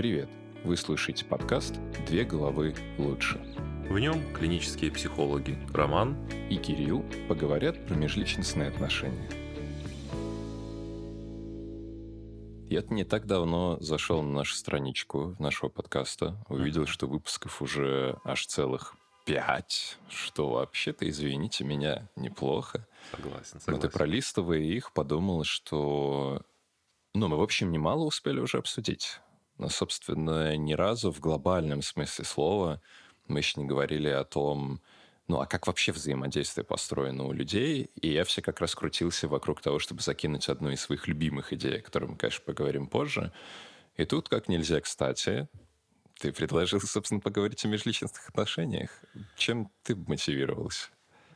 Привет! Вы слушаете подкаст «Две головы лучше». В нем клинические психологи Роман и Кирилл поговорят про межличностные отношения. Я не так давно зашел на нашу страничку нашего подкаста, увидел, что выпусков уже аж целых пять, что вообще-то, извините меня, неплохо. Согласен, согласен. Но ты пролистывая их, подумал, что... Ну, мы, в общем, немало успели уже обсудить. Но, собственно, ни разу в глобальном смысле слова мы еще не говорили о том, ну, а как вообще взаимодействие построено у людей? И я все как раз крутился вокруг того, чтобы закинуть одну из своих любимых идей, о которой мы, конечно, поговорим позже. И тут, как нельзя кстати, ты предложил, собственно, поговорить о межличностных отношениях. Чем ты мотивировался?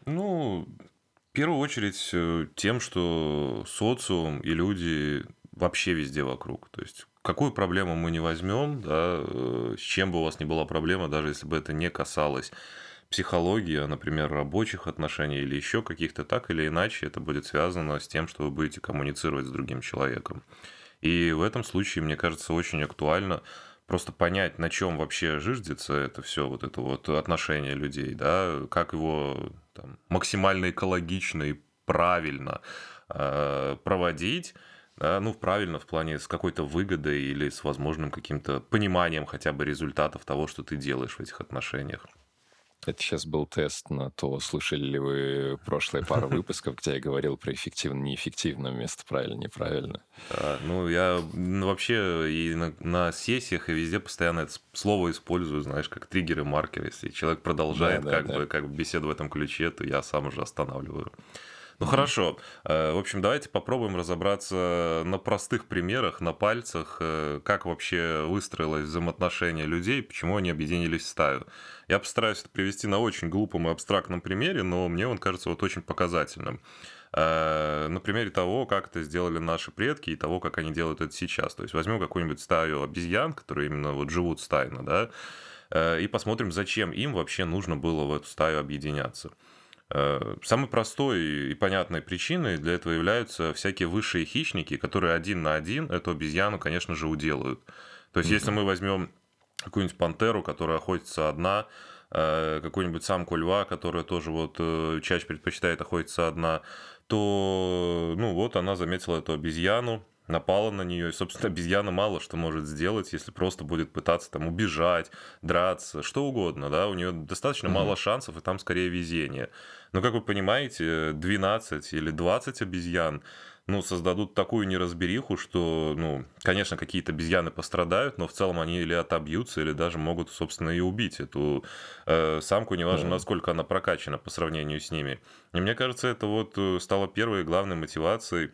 Ну, в первую очередь э, тем, что социум и люди вообще везде вокруг. То есть какую проблему мы не возьмем, да, э, с чем бы у вас ни была проблема, даже если бы это не касалось психологии, а, например, рабочих отношений или еще каких-то, так или иначе это будет связано с тем, что вы будете коммуницировать с другим человеком. И в этом случае, мне кажется, очень актуально просто понять, на чем вообще жиждется это все, вот это вот отношение людей, да, как его там, максимально экологично и правильно э, проводить, да, ну, правильно, в плане с какой-то выгодой или с возможным каким-то пониманием хотя бы результатов того, что ты делаешь в этих отношениях. Это сейчас был тест на то, слушали ли вы прошлые пару выпусков, где я говорил про эффективно-неэффективно вместо правильно-неправильно. Да, ну, я ну, вообще и на, на сессиях, и везде постоянно это слово использую, знаешь, как триггеры, маркеры. Если человек продолжает да, да, как, да. Бы, как бы беседу в этом ключе, то я сам уже останавливаю. Ну хорошо. Э, в общем, давайте попробуем разобраться на простых примерах, на пальцах, э, как вообще выстроилось взаимоотношение людей, почему они объединились в стаю. Я постараюсь это привести на очень глупом и абстрактном примере, но мне он кажется вот очень показательным. Э, на примере того, как это сделали наши предки и того, как они делают это сейчас. То есть возьмем какую-нибудь стаю обезьян, которые именно вот живут стайно, да, и посмотрим, зачем им вообще нужно было в эту стаю объединяться. Э, самой простой и понятной причиной для этого являются всякие высшие хищники, которые один на один эту обезьяну, конечно же, уделают. То есть, mm-hmm. если мы возьмем какую-нибудь пантеру, которая охотится одна, э, какую-нибудь самку льва, которая тоже вот э, чаще предпочитает охотиться одна, то, ну вот, она заметила эту обезьяну, напала на нее, и, собственно, обезьяна мало что может сделать, если просто будет пытаться там убежать, драться, что угодно, да, у нее достаточно mm-hmm. мало шансов, и там скорее везение. Но, как вы понимаете, 12 или 20 обезьян, ну, создадут такую неразбериху, что, ну, конечно, какие-то обезьяны пострадают, но в целом они или отобьются, или даже могут, собственно, и убить эту э, самку, неважно, насколько она прокачана по сравнению с ними. И мне кажется, это вот э, стало первой главной мотивацией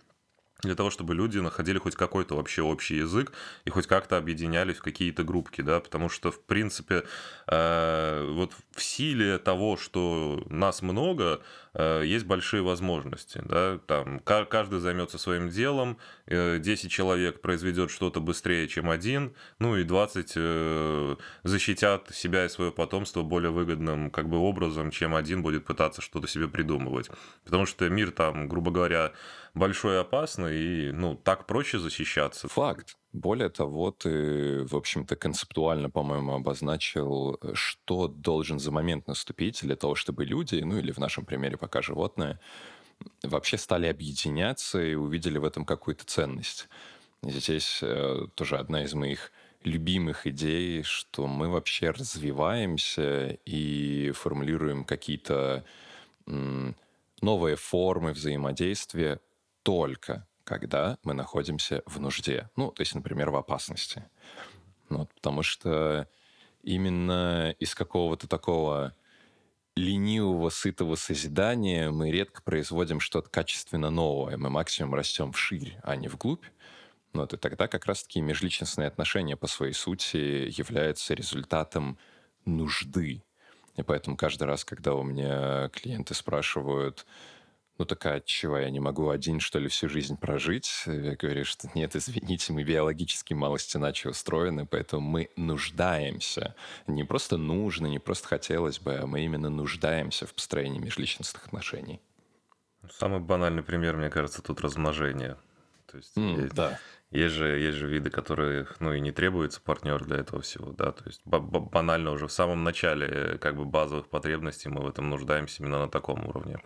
для того, чтобы люди находили хоть какой-то вообще общий язык и хоть как-то объединялись в какие-то группки, да, потому что, в принципе, э, вот в силе того, что нас много, э, есть большие возможности, да, там каждый займется своим делом, э, 10 человек произведет что-то быстрее, чем один, ну и 20 э, защитят себя и свое потомство более выгодным как бы образом, чем один будет пытаться что-то себе придумывать, потому что мир там, грубо говоря, большой и опасный, и, ну, так проще защищаться. Факт. Более того, ты, в общем-то, концептуально, по-моему, обозначил, что должен за момент наступить для того, чтобы люди, ну или в нашем примере пока животные, вообще стали объединяться и увидели в этом какую-то ценность. Здесь э, тоже одна из моих любимых идей, что мы вообще развиваемся и формулируем какие-то новые формы взаимодействия только когда мы находимся в нужде. Ну, то есть, например, в опасности. Ну, потому что именно из какого-то такого ленивого, сытого созидания мы редко производим что-то качественно новое. Мы максимум растем вширь, а не вглубь. Ну, вот, и тогда как раз-таки межличностные отношения по своей сути являются результатом нужды. И поэтому каждый раз, когда у меня клиенты спрашивают, ну такая, чего, я не могу один, что ли, всю жизнь прожить? Я говорю, что нет, извините, мы биологически малость иначе устроены, поэтому мы нуждаемся. Не просто нужно, не просто хотелось бы, а мы именно нуждаемся в построении межличностных отношений. Самый банальный пример, мне кажется, тут размножение. То есть, mm, да. Есть же, есть же виды, которые, ну, и не требуется партнер для этого всего, да, то есть банально уже в самом начале как бы базовых потребностей мы в этом нуждаемся именно на таком уровне.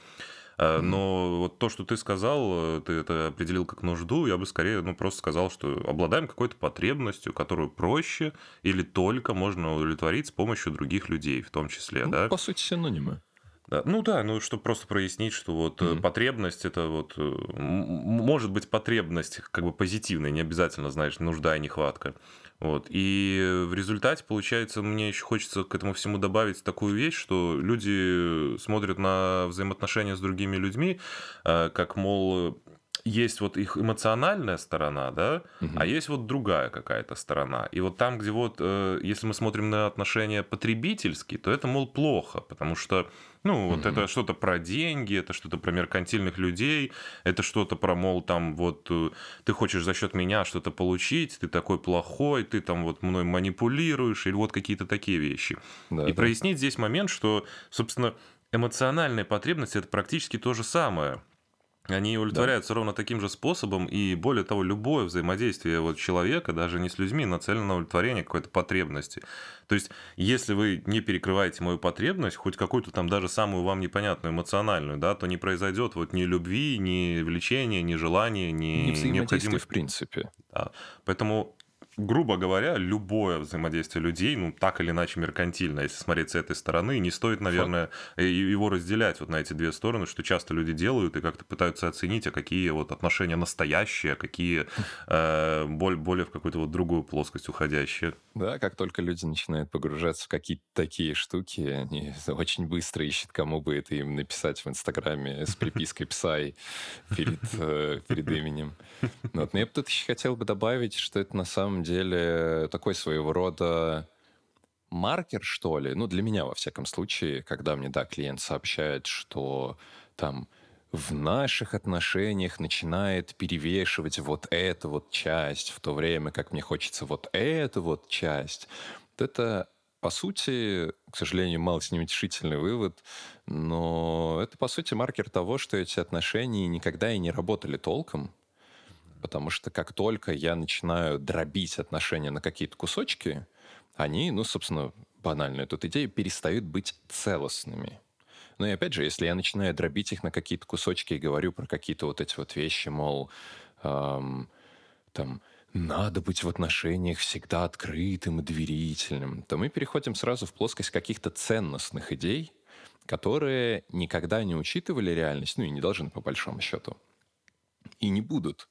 Э, но вот то, что ты сказал, э, ты это определил как нужду, я бы скорее, ну, просто сказал, что обладаем какой-то потребностью, которую проще или только можно удовлетворить с помощью других людей, в том числе, ну, да? По сути, синонимы. Да. Ну да, ну чтобы просто прояснить, что вот mm-hmm. потребность это вот может быть потребность как бы позитивная, не обязательно, знаешь, нужда и нехватка. Вот. И в результате, получается, мне еще хочется к этому всему добавить такую вещь, что люди смотрят на взаимоотношения с другими людьми, э, как, мол, есть вот их эмоциональная сторона, да, угу. а есть вот другая какая-то сторона. И вот там, где вот, э, если мы смотрим на отношения потребительские, то это, мол, плохо, потому что, ну, вот угу. это что-то про деньги, это что-то про меркантильных людей, это что-то про, мол, там вот э, ты хочешь за счет меня что-то получить, ты такой плохой, ты там вот мной манипулируешь, или вот какие-то такие вещи. Да, и да. прояснить здесь момент, что, собственно, эмоциональная потребность это практически то же самое. Они удовлетворяются да. ровно таким же способом, и более того, любое взаимодействие вот человека, даже не с людьми, нацелено на удовлетворение какой-то потребности. То есть, если вы не перекрываете мою потребность, хоть какую-то там даже самую вам непонятную эмоциональную, да, то не произойдет вот ни любви, ни влечения, ни желания, ни необходимости. в принципе. Да. Поэтому грубо говоря, любое взаимодействие людей, ну, так или иначе меркантильно, если смотреть с этой стороны, не стоит, наверное, Факт. его разделять вот на эти две стороны, что часто люди делают и как-то пытаются оценить, а какие вот отношения настоящие, а какие э, более в какую-то вот другую плоскость уходящие. Да, как только люди начинают погружаться в какие-то такие штуки, они очень быстро ищут, кому бы это им написать в Инстаграме с припиской «Псай» перед, э, перед именем. Вот. Но я бы тут еще хотел бы добавить, что это на самом деле такой своего рода маркер, что ли, ну, для меня, во всяком случае, когда мне, да, клиент сообщает, что там в наших отношениях начинает перевешивать вот эта вот часть, в то время как мне хочется вот эту вот часть, вот это, по сути, к сожалению, мало с неутешительный вывод, но это, по сути, маркер того, что эти отношения никогда и не работали толком, потому что как только я начинаю дробить отношения на какие-то кусочки, они, ну, собственно, банальная тут идея, перестают быть целостными. Ну и опять же, если я начинаю дробить их на какие-то кусочки и говорю про какие-то вот эти вот вещи, мол, эм, там, надо быть в отношениях всегда открытым и доверительным, то мы переходим сразу в плоскость каких-то ценностных идей, которые никогда не учитывали реальность, ну и не должны по большому счету, и не будут.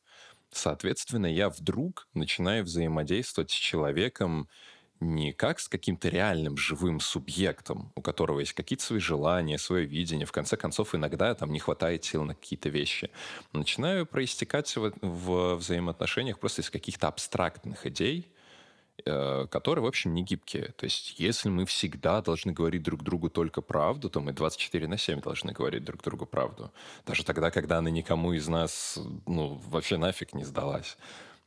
Соответственно, я вдруг начинаю взаимодействовать с человеком не как с каким-то реальным живым субъектом, у которого есть какие-то свои желания, свое видение. В конце концов, иногда там не хватает сил на какие-то вещи. Начинаю проистекать в, в взаимоотношениях просто из каких-то абстрактных идей, которые, в общем, не гибкие. То есть, если мы всегда должны говорить друг другу только правду, то мы 24 на 7 должны говорить друг другу правду. Даже тогда, когда она никому из нас, ну, вообще нафиг не сдалась.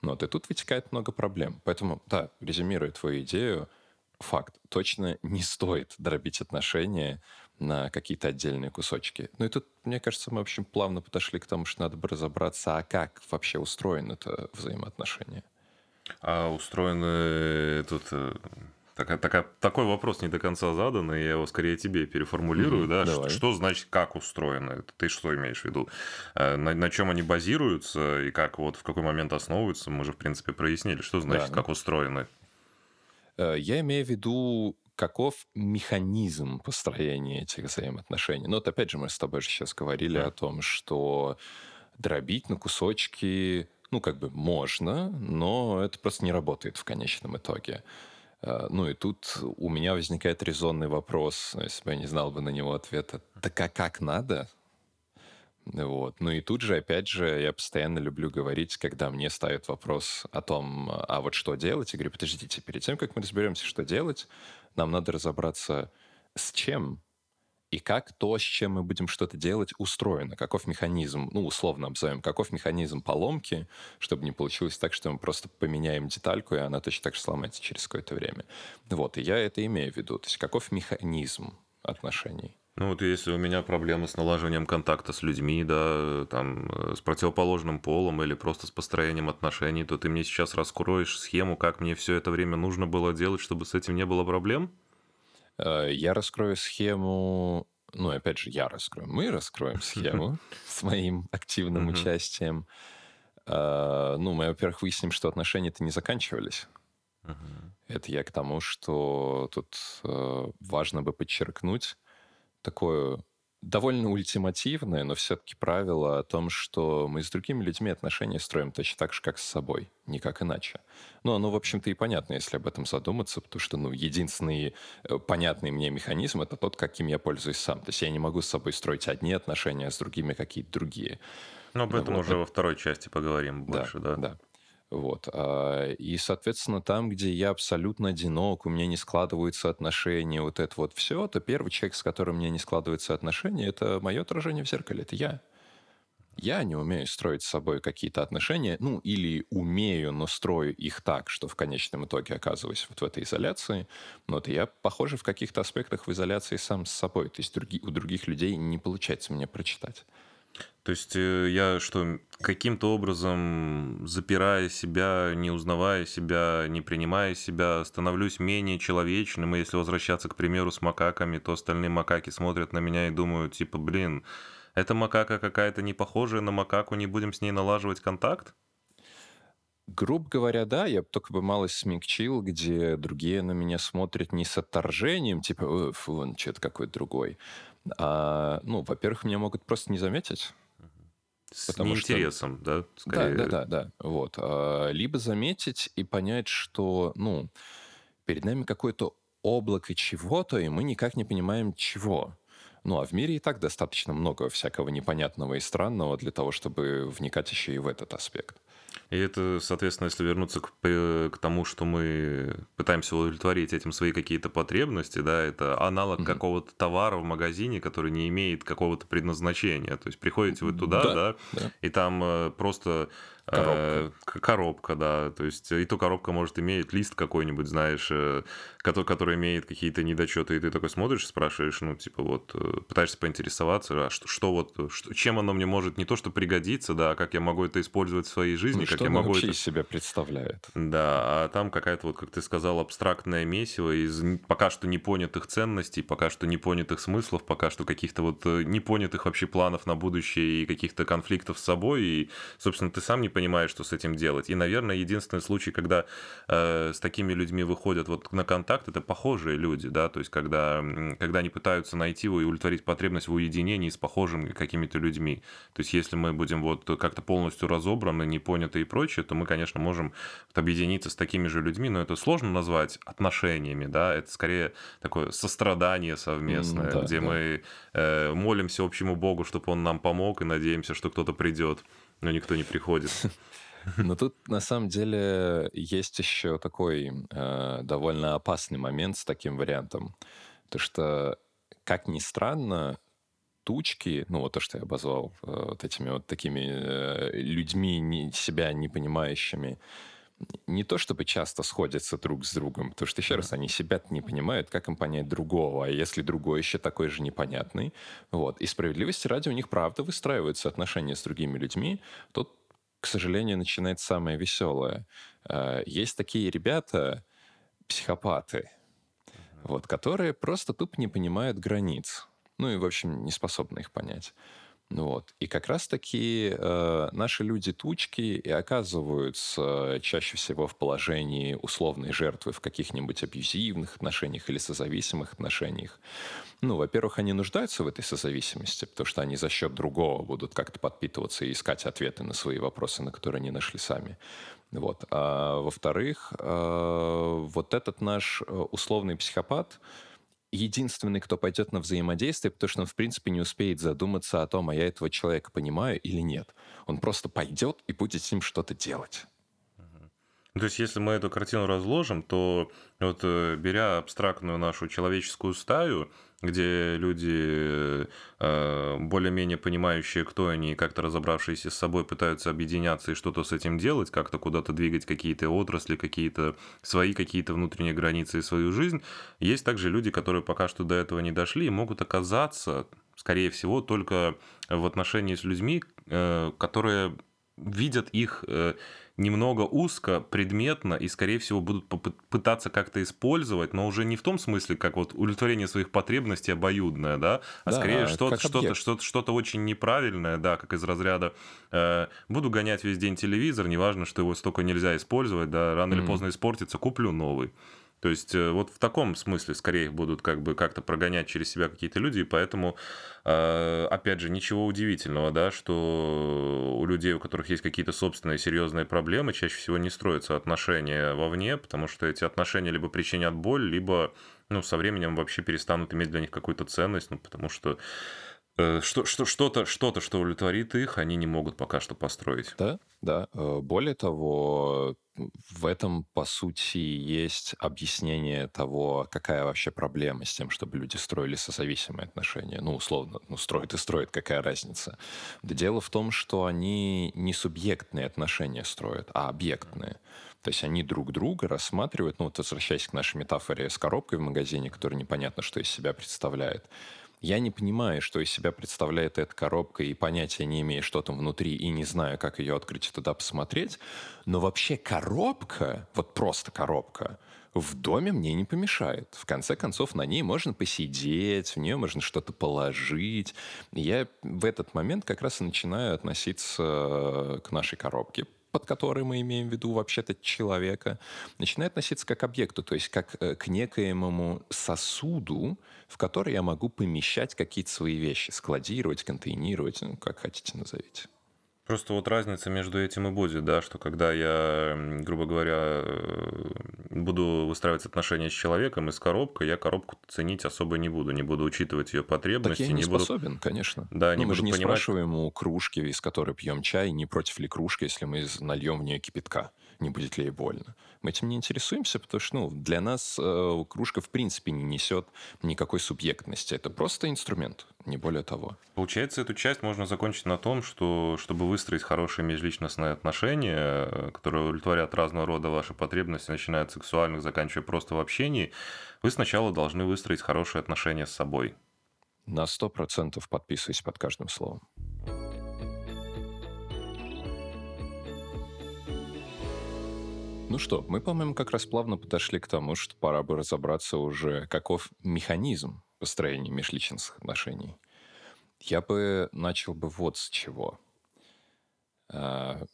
Ну, вот, и тут вытекает много проблем. Поэтому, да, резюмируя твою идею, факт, точно не стоит дробить отношения на какие-то отдельные кусочки. Ну и тут, мне кажется, мы, в общем, плавно подошли к тому, что надо бы разобраться, а как вообще устроено это взаимоотношение. А устроены тут э, так, так, такой вопрос не до конца задан, и я его скорее тебе переформулирую, mm-hmm, да? Что, что значит, как устроено? Ты что имеешь в виду? Э, на, на чем они базируются и как вот в какой момент основываются? Мы же, в принципе, прояснили, что значит, да. как устроены. Э, я имею в виду, каков механизм построения этих взаимоотношений. Ну, вот опять же, мы с тобой же сейчас говорили mm-hmm. о том, что дробить на кусочки ну, как бы можно, но это просто не работает в конечном итоге. А, ну и тут у меня возникает резонный вопрос, ну, если бы я не знал бы на него ответа, так а как надо? Вот. Ну и тут же, опять же, я постоянно люблю говорить, когда мне ставят вопрос о том, а вот что делать, я говорю, подождите, перед тем, как мы разберемся, что делать, нам надо разобраться с чем и как то, с чем мы будем что-то делать, устроено, каков механизм, ну, условно обзовем, каков механизм поломки, чтобы не получилось так, что мы просто поменяем детальку, и она точно так же сломается через какое-то время. Вот, и я это имею в виду. То есть каков механизм отношений. Ну вот если у меня проблемы с налаживанием контакта с людьми, да, там, э, с противоположным полом или просто с построением отношений, то ты мне сейчас раскроешь схему, как мне все это время нужно было делать, чтобы с этим не было проблем? Э, я раскрою схему, ну, опять же, я раскрою, мы раскроем схему с моим активным участием. Э, ну, мы, во-первых, выясним, что отношения-то не заканчивались. Это я к тому, что тут важно бы подчеркнуть, такое довольно ультимативное, но все-таки правило о том, что мы с другими людьми отношения строим точно так же, как с собой, никак иначе. Ну, оно, в общем-то, и понятно, если об этом задуматься, потому что, ну, единственный э, понятный мне механизм — это тот, каким я пользуюсь сам. То есть я не могу с собой строить одни отношения, а с другими какие-то другие. Ну, об этом ну, вот. уже во второй части поговорим больше, да? Да, да. Вот. А, и, соответственно, там, где я абсолютно одинок, у меня не складываются отношения, вот это вот все, то первый человек, с которым у меня не складываются отношения, это мое отражение в зеркале, это я. Я не умею строить с собой какие-то отношения, ну, или умею, но строю их так, что в конечном итоге оказываюсь вот в этой изоляции. Но вот я, похоже, в каких-то аспектах в изоляции сам с собой. То есть у других людей не получается мне прочитать. То есть э, я что, каким-то образом, запирая себя, не узнавая себя, не принимая себя, становлюсь менее человечным, и если возвращаться, к примеру, с макаками, то остальные макаки смотрят на меня и думают, типа, блин, эта макака какая-то не похожая на макаку, не будем с ней налаживать контакт? Грубо говоря, да, я только бы малость смягчил, где другие на меня смотрят не с отторжением, типа, фу, он что-то какой-то другой. А, ну, во-первых, меня могут просто не заметить. С Потому неинтересом, что... да, скорее. Да, да, да, да. Вот. А, либо заметить и понять, что, ну, перед нами какое-то облако чего-то, и мы никак не понимаем, чего. Ну, а в мире и так достаточно много всякого непонятного и странного для того, чтобы вникать еще и в этот аспект. И это, соответственно, если вернуться к, к тому, что мы пытаемся удовлетворить этим свои какие-то потребности, да, это аналог mm-hmm. какого-то товара в магазине, который не имеет какого-то предназначения. То есть приходите вы туда, да, да, да. и там э, просто Коробка. Э, коробка, да. То есть и то коробка может иметь лист какой-нибудь, знаешь, э, который, который имеет какие-то недочеты, и ты такой смотришь, спрашиваешь, ну, типа вот, э, пытаешься поинтересоваться, а что, что вот, что, чем оно мне может не то, что пригодиться, да, а как я могу это использовать в своей жизни, ну, как я могу вообще это... из себя представляет. Да, а там какая-то вот, как ты сказал, абстрактное месиво из пока что непонятых ценностей, пока что непонятых смыслов, пока что каких-то вот непонятых вообще планов на будущее и каких-то конфликтов с собой, и, собственно, ты сам не понимаешь, что с этим делать. И, наверное, единственный случай, когда э, с такими людьми выходят вот на контакт, это похожие люди, да, то есть когда, когда они пытаются найти и удовлетворить потребность в уединении с похожими какими-то людьми. То есть если мы будем вот как-то полностью разобраны, не поняты и прочее, то мы, конечно, можем вот объединиться с такими же людьми, но это сложно назвать отношениями, да, это скорее такое сострадание совместное, да, где да. мы э, молимся общему Богу, чтобы он нам помог, и надеемся, что кто-то придет но никто не приходит. Но тут на самом деле есть еще такой э, довольно опасный момент с таким вариантом. То что, как ни странно, тучки, ну вот то, что я обозвал э, вот этими вот такими э, людьми, не, себя не понимающими, не то чтобы часто сходятся друг с другом, потому что, еще раз, они себя не понимают, как им понять другого, а если другой еще такой же непонятный, вот, и справедливости ради у них правда выстраиваются отношения с другими людьми, тут, к сожалению, начинается самое веселое. Э, есть такие ребята, психопаты, вот, которые просто тупо не понимают границ, ну и, в общем, не способны их понять. Ну вот. И как раз-таки э, наши люди-тучки и оказываются чаще всего в положении условной жертвы в каких-нибудь абьюзивных отношениях или созависимых отношениях. Ну, во-первых, они нуждаются в этой созависимости, потому что они за счет другого будут как-то подпитываться и искать ответы на свои вопросы, на которые они нашли сами. Вот. А во-вторых, э, вот этот наш э, условный психопат, единственный, кто пойдет на взаимодействие, потому что он, в принципе, не успеет задуматься о том, а я этого человека понимаю или нет. Он просто пойдет и будет с ним что-то делать. То есть, если мы эту картину разложим, то вот э, беря абстрактную нашу человеческую стаю, где люди, э, более-менее понимающие, кто они, и как-то разобравшиеся с собой, пытаются объединяться и что-то с этим делать, как-то куда-то двигать какие-то отрасли, какие-то свои какие-то внутренние границы и свою жизнь. Есть также люди, которые пока что до этого не дошли и могут оказаться, скорее всего, только в отношении с людьми, э, которые видят их немного узко, предметно и, скорее всего, будут пытаться как-то использовать, но уже не в том смысле, как вот удовлетворение своих потребностей обоюдное, да, а да, скорее что-то, что-то, что-то, что-то очень неправильное, да, как из разряда э, буду гонять весь день телевизор, неважно, что его столько нельзя использовать, да, рано mm-hmm. или поздно испортится, куплю новый. То есть э, вот в таком смысле скорее будут как бы как-то прогонять через себя какие-то люди, и поэтому, э, опять же, ничего удивительного, да, что у людей, у которых есть какие-то собственные серьезные проблемы, чаще всего не строятся отношения вовне, потому что эти отношения либо причинят боль, либо ну, со временем вообще перестанут иметь для них какую-то ценность, ну, потому что что, что, что-то, что-то, что удовлетворит их, они не могут пока что построить. Да, да. Более того, в этом, по сути, есть объяснение того, какая вообще проблема с тем, чтобы люди строили созависимые отношения. Ну, условно, ну, строят и строят, какая разница. Да дело в том, что они не субъектные отношения строят, а объектные. То есть они друг друга рассматривают, ну, вот возвращаясь к нашей метафоре с коробкой в магазине, которая непонятно, что из себя представляет. Я не понимаю, что из себя представляет эта коробка, и понятия не имею, что там внутри, и не знаю, как ее открыть и туда посмотреть. Но вообще коробка, вот просто коробка, в доме мне не помешает. В конце концов, на ней можно посидеть, в нее можно что-то положить. Я в этот момент как раз и начинаю относиться к нашей коробке под которой мы имеем в виду вообще-то человека, начинает относиться как к объекту, то есть как э, к некоемому сосуду, в который я могу помещать какие-то свои вещи, складировать, контейнировать, ну, как хотите назовите. Просто вот разница между этим и будет, да, что когда я, грубо говоря, э, буду выстраивать отношения с человеком из коробкой, я коробку ценить особо не буду, не буду учитывать ее потребности. Так я не, не способен, буду... конечно. Да, ну, не мы же не понимать... спрашиваем у кружки, из которой пьем чай, не против ли кружки, если мы нальем в нее кипятка не будет ли ей больно. Мы этим не интересуемся, потому что ну, для нас э, кружка в принципе не несет никакой субъектности. Это просто инструмент, не более того. Получается, эту часть можно закончить на том, что чтобы выстроить хорошие межличностные отношения, э, которые удовлетворят разного рода ваши потребности, начиная от сексуальных, заканчивая просто в общении, вы сначала должны выстроить хорошие отношения с собой. На сто процентов подписываюсь под каждым словом. Ну что, мы, по-моему, как раз плавно подошли к тому, что пора бы разобраться уже, каков механизм построения межличностных отношений. Я бы начал бы вот с чего. А,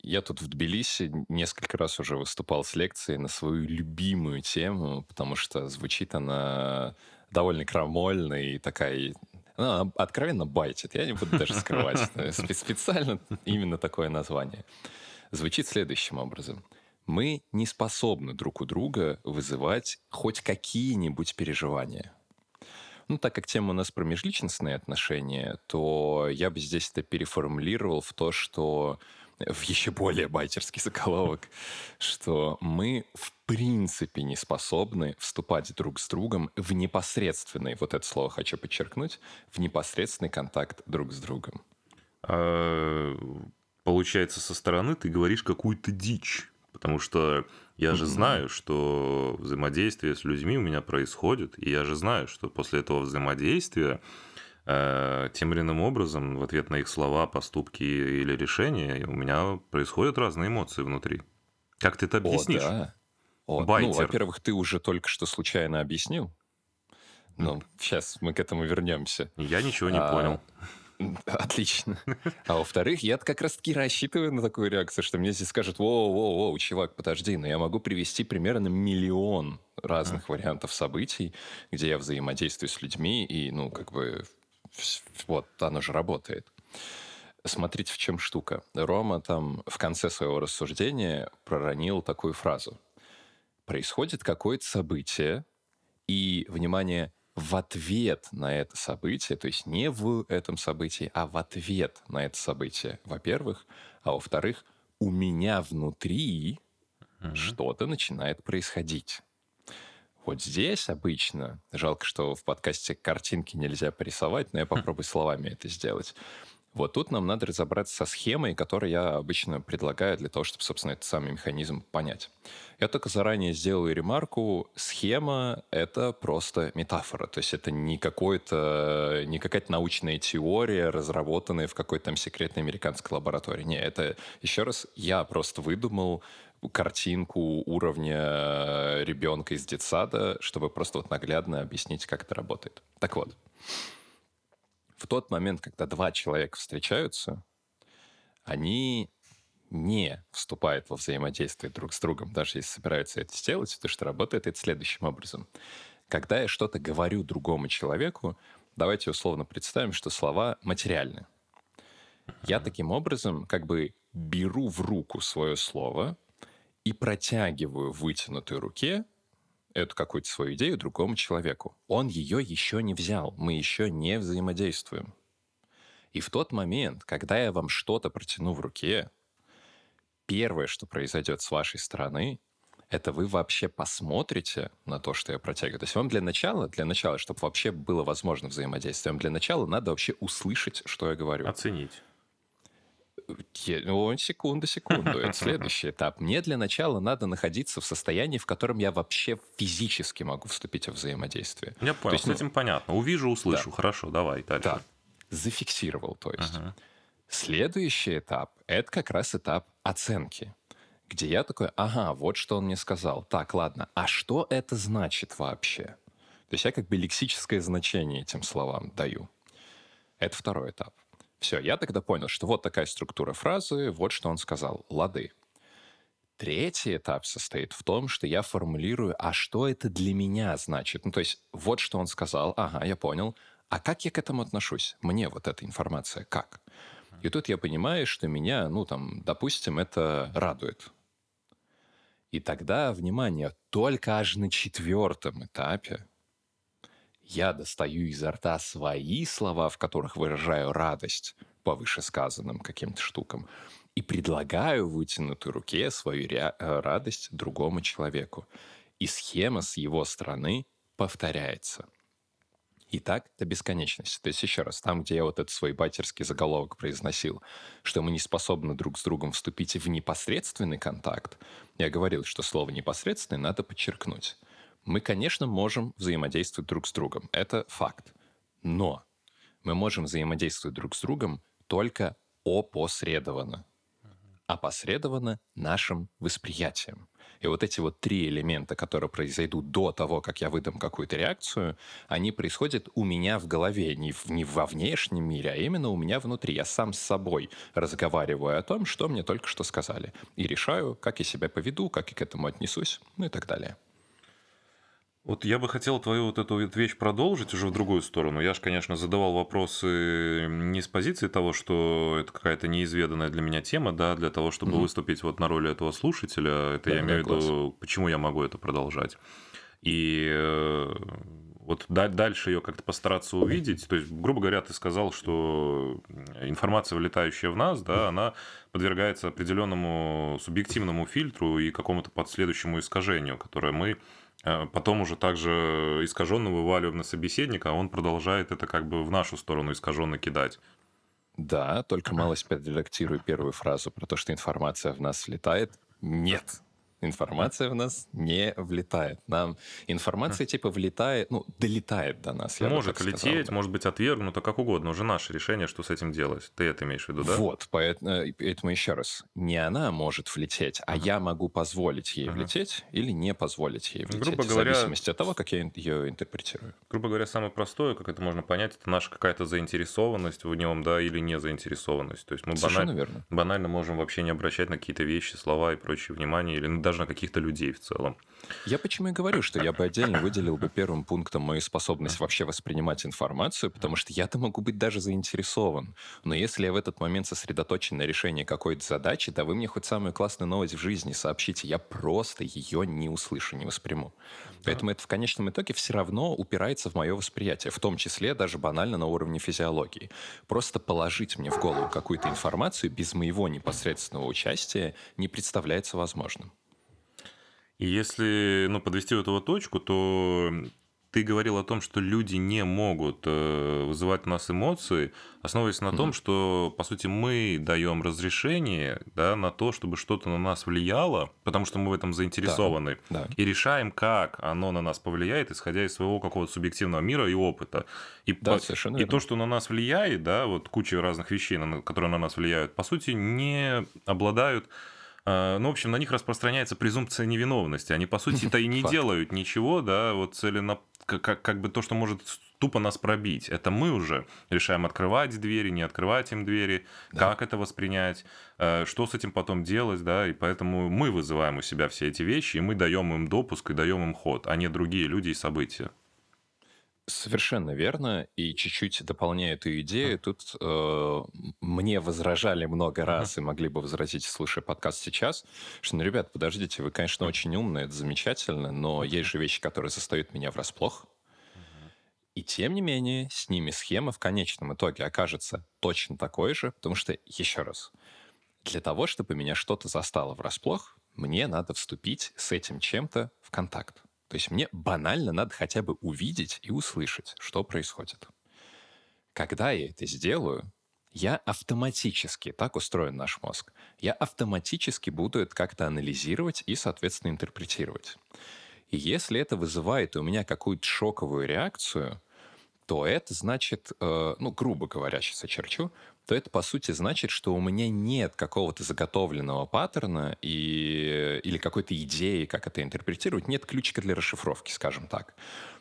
я тут в Тбилиси несколько раз уже выступал с лекцией на свою любимую тему, потому что звучит она довольно крамольно и такая она откровенно байтит. Я не буду даже скрывать. Специально именно такое название. Звучит следующим образом – мы не способны друг у друга вызывать хоть какие-нибудь переживания. Ну, так как тема у нас про межличностные отношения, то я бы здесь это переформулировал в то, что в еще более байтерский заголовок, что мы в принципе не способны вступать друг с другом в непосредственный, вот это слово хочу подчеркнуть, в непосредственный контакт друг с другом. А, получается, со стороны ты говоришь какую-то дичь. Потому что я же знаю, что взаимодействие с людьми у меня происходит, и я же знаю, что после этого взаимодействия э, тем или иным образом в ответ на их слова, поступки или решения у меня происходят разные эмоции внутри. Как ты это объяснишь? О, да. О, ну, во-первых, ты уже только что случайно объяснил. Ну, сейчас мы к этому вернемся. Я ничего не а, понял. Отлично. А во-вторых, я как раз-таки рассчитываю на такую реакцию, что мне здесь скажут, воу-воу-воу, чувак, подожди, но я могу привести примерно миллион разных вариантов событий, где я взаимодействую с людьми, и, ну, как бы, вот, оно же работает. Смотрите, в чем штука. Рома там в конце своего рассуждения проронил такую фразу. Происходит какое-то событие, и, внимание, в ответ на это событие, то есть не в этом событии, а в ответ на это событие, во-первых, а во-вторых, у меня внутри угу. что-то начинает происходить. Вот здесь обычно, жалко, что в подкасте картинки нельзя порисовать, но я попробую словами это сделать. Вот тут нам надо разобраться со схемой, которую я обычно предлагаю для того, чтобы, собственно, этот самый механизм понять. Я только заранее сделаю ремарку. Схема — это просто метафора. То есть это не, какой-то, не какая-то научная теория, разработанная в какой-то там секретной американской лаборатории. Не, это, еще раз, я просто выдумал картинку уровня ребенка из детсада, чтобы просто вот наглядно объяснить, как это работает. Так вот, в тот момент, когда два человека встречаются, они не вступают во взаимодействие друг с другом, даже если собираются это сделать, потому что работает это следующим образом. Когда я что-то говорю другому человеку, давайте условно представим, что слова материальны. Я таким образом как бы беру в руку свое слово и протягиваю в вытянутой руке эту какую-то свою идею другому человеку. Он ее еще не взял, мы еще не взаимодействуем. И в тот момент, когда я вам что-то протяну в руке, первое, что произойдет с вашей стороны, это вы вообще посмотрите на то, что я протягиваю. То есть вам для начала, для начала, чтобы вообще было возможно взаимодействие, вам для начала надо вообще услышать, что я говорю. Оценить. Ну, секунду, секунду. Это следующий этап. Мне для начала надо находиться в состоянии, в котором я вообще физически могу вступить в взаимодействие. Я понял, есть, с ну, этим понятно. Увижу, услышу. Да. Хорошо, давай дальше. Да. Зафиксировал, то есть. Ага. Следующий этап – это как раз этап оценки где я такой, ага, вот что он мне сказал. Так, ладно, а что это значит вообще? То есть я как бы лексическое значение этим словам даю. Это второй этап. Все, я тогда понял, что вот такая структура фразы, вот что он сказал. Лады. Третий этап состоит в том, что я формулирую, а что это для меня значит. Ну, то есть вот что он сказал, ага, я понял. А как я к этому отношусь? Мне вот эта информация как? И тут я понимаю, что меня, ну, там, допустим, это радует. И тогда, внимание, только аж на четвертом этапе я достаю изо рта свои слова, в которых выражаю радость по вышесказанным каким-то штукам, и предлагаю вытянутой руке свою э, радость другому человеку. И схема с его стороны повторяется. И так до бесконечности. То есть, еще раз, там, где я вот этот свой батерский заголовок произносил, что мы не способны друг с другом вступить в непосредственный контакт, я говорил, что слово «непосредственный» надо подчеркнуть. Мы, конечно, можем взаимодействовать друг с другом. Это факт. Но мы можем взаимодействовать друг с другом только опосредованно. Опосредованно нашим восприятием. И вот эти вот три элемента, которые произойдут до того, как я выдам какую-то реакцию, они происходят у меня в голове, не, в, не во внешнем мире, а именно у меня внутри. Я сам с собой разговариваю о том, что мне только что сказали. И решаю, как я себя поведу, как я к этому отнесусь, ну и так далее. Вот я бы хотел твою вот эту вещь продолжить уже в другую сторону. Я же, конечно, задавал вопросы не с позиции того, что это какая-то неизведанная для меня тема, да, для того, чтобы угу. выступить вот на роли этого слушателя. Это да, я имею в виду, почему я могу это продолжать. И э, вот дальше ее как-то постараться увидеть. То есть, грубо говоря, ты сказал, что информация, вылетающая в нас, да, она подвергается определенному субъективному фильтру и какому-то последующему искажению, которое мы потом уже также искаженно вываливаем на собеседника, а он продолжает это как бы в нашу сторону искаженно кидать. Да, только малость подредактирую первую фразу про то, что информация в нас влетает. Нет, информация в нас не влетает. Нам информация типа влетает, ну, долетает до нас. Может лететь, может быть отвергнута, как угодно. Уже наше решение, что с этим делать. Ты это имеешь в виду, да? Вот, поэтому, э, поэтому еще раз. Не она может влететь, а uh-huh. я могу позволить ей uh-huh. влететь или не позволить ей влететь. Грубо говоря, в зависимости от того, как я ее интерпретирую. Грубо говоря, самое простое, как это можно понять, это наша какая-то заинтересованность в нем, да, или не заинтересованность. То есть мы баналь... банально можем вообще не обращать на какие-то вещи, слова и прочее внимание, или даже на каких-то людей в целом. Я почему и говорю, что я бы отдельно выделил бы первым пунктом мою способность вообще воспринимать информацию, потому что я-то могу быть даже заинтересован. Но если я в этот момент сосредоточен на решении какой-то задачи, да вы мне хоть самую классную новость в жизни сообщите, я просто ее не услышу, не восприму. Поэтому это в конечном итоге все равно упирается в мое восприятие, в том числе даже банально на уровне физиологии. Просто положить мне в голову какую-то информацию без моего непосредственного участия не представляется возможным. И если ну, подвести вот эту точку, то ты говорил о том, что люди не могут э, вызывать у нас эмоции, основываясь на том, что, по сути, мы даем разрешение да, на то, чтобы что-то на нас влияло, потому что мы в этом заинтересованы, Да, да. и решаем, как оно на нас повлияет, исходя из своего какого-то субъективного мира и опыта. И, Да, по- совершенно и верно. то, что на нас влияет, да, вот куча разных вещей, которые на нас влияют, по сути, не обладают Ну, в общем, на них распространяется презумпция невиновности. Они, по сути-то, и не делают ничего, да, вот целенно... Как, как, как бы то, что может тупо нас пробить. Это мы уже решаем открывать двери, не открывать им двери, Да. как это воспринять, э, что с этим потом делать, да, и поэтому мы вызываем у себя все эти вещи, и мы даем им допуск и даем им ход, а не другие люди и события. Совершенно верно. И чуть-чуть дополняя эту идею, тут э, мне возражали много раз и могли бы возразить, слушая подкаст сейчас, что, ну, ребят, подождите, вы, конечно, очень умные, это замечательно, но есть же вещи, которые застают меня врасплох. И тем не менее, с ними схема в конечном итоге окажется точно такой же, потому что, еще раз, для того, чтобы меня что-то застало врасплох, мне надо вступить с этим чем-то в контакт. То есть мне банально надо хотя бы увидеть и услышать, что происходит. Когда я это сделаю, я автоматически, так устроен наш мозг, я автоматически буду это как-то анализировать и, соответственно, интерпретировать. И если это вызывает у меня какую-то шоковую реакцию, то это значит, э, ну, грубо говоря, сейчас очерчу, то это, по сути, значит, что у меня нет какого-то заготовленного паттерна и, или какой-то идеи, как это интерпретировать, нет ключика для расшифровки, скажем так.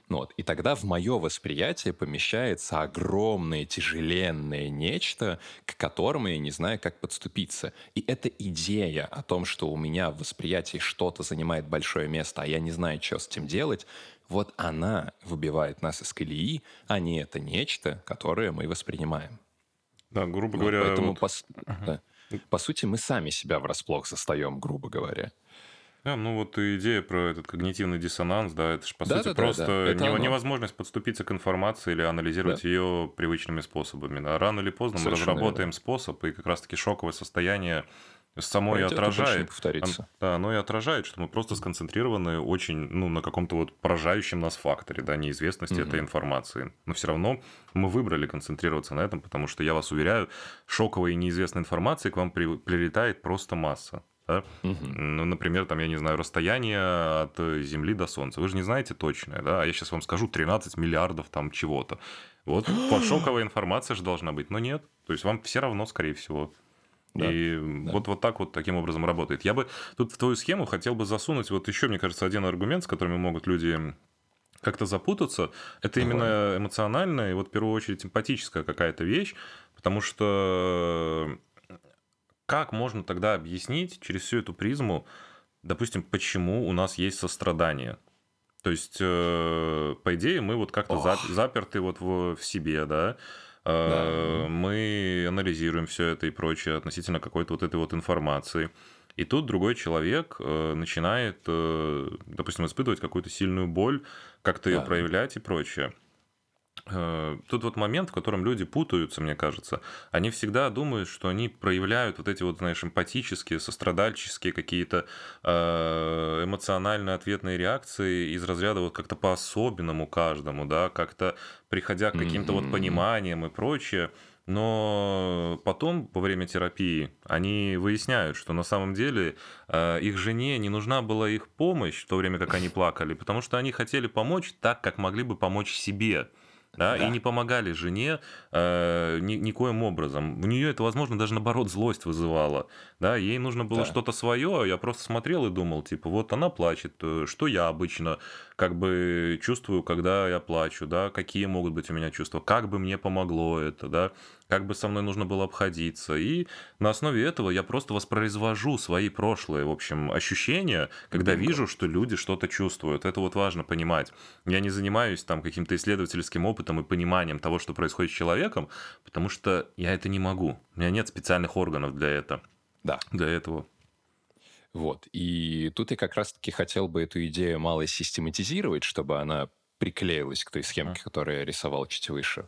Вот. И тогда в мое восприятие помещается огромное, тяжеленное нечто, к которому я не знаю, как подступиться. И эта идея о том, что у меня в восприятии что-то занимает большое место, а я не знаю, что с этим делать, вот она выбивает нас из колеи, а не это нечто, которое мы воспринимаем. Да, грубо Вот, говоря, поэтому, вот- по, с- да. по сути, мы сами себя врасплох застаем, грубо говоря. Да, ну вот идея про этот когнитивный диссонанс, да, это же по Да, сути да, да, просто да, нево- оно. невозможность подступиться к информации или анализировать ее привычными способами. Да. Рано или поздно мы Совершенно разработаем способ, и как раз-таки шоковое состояние само Пройдет, и отражает. повторится. Ан- Да, оно и отражает, что мы просто сконцентрированы очень, ну, на каком-то вот поражающем нас факторе, да, неизвестности этой информации. Но все равно мы выбрали концентрироваться на этом, потому что, я вас уверяю, шоковой и неизвестной информации к вам при- прилетает просто масса. да. Ну, например, там, я не знаю, расстояние от э, Земли до Солнца. Вы же не знаете точное, да? А я сейчас вам скажу 13 миллиардов там чего-то. Вот по- шоковая информация же должна быть, но нет. То есть вам все равно, скорее всего. Да, И вот, вот так вот таким образом работает. Я бы тут в твою схему хотел бы засунуть вот еще, мне кажется, один аргумент, с которыми могут люди как-то запутаться. Это Давай. именно эмоциональная и вот в первую очередь эмпатическая какая-то вещь, потому что как можно тогда объяснить через всю эту призму, допустим, почему у нас есть сострадание? То есть, э, по идее, мы вот как-то зап- заперты вот в, в себе, да? Э, Мы анализируем все это и прочее относительно какой-то вот этой вот информации. И тут другой человек э, начинает, э, допустим, испытывать какую-то сильную боль, как-то ее Да. проявлять и прочее. Э, Тут вот момент, в котором люди путаются, мне кажется. Они всегда думают, что они проявляют вот эти вот, знаешь, эмпатические, сострадальческие какие-то э, эмоционально ответные реакции из разряда вот как-то по-особенному каждому, да, как-то приходя к каким-то вот пониманиям и прочее. Но потом, во время терапии, они выясняют, что на самом деле э, их жене не нужна была их помощь в то время, как они плакали, потому что они хотели помочь так, как могли бы помочь себе. Да, Да. и не помогали жене э, ни- никоим образом. У нее это, возможно, даже наоборот злость вызывало. Да, ей нужно было Да. что-то свое, а я просто смотрел и думал, типа, вот она плачет, э, что я обычно как бы чувствую, когда я плачу, да, какие могут быть у меня чувства, как бы мне помогло это, да, как бы со мной нужно было обходиться. И на основе этого я просто воспроизвожу свои прошлые, в общем, ощущения, когда Бинго. вижу, что люди что-то чувствуют. Это вот важно понимать. Я не занимаюсь там каким-то исследовательским опытом и пониманием того, что происходит с человеком, потому что я это не могу. У меня нет специальных органов для этого. Да. Для этого. Вот. И тут я как раз-таки хотел бы эту идею мало систематизировать, чтобы она приклеилось к той схемке, которую я рисовал чуть выше.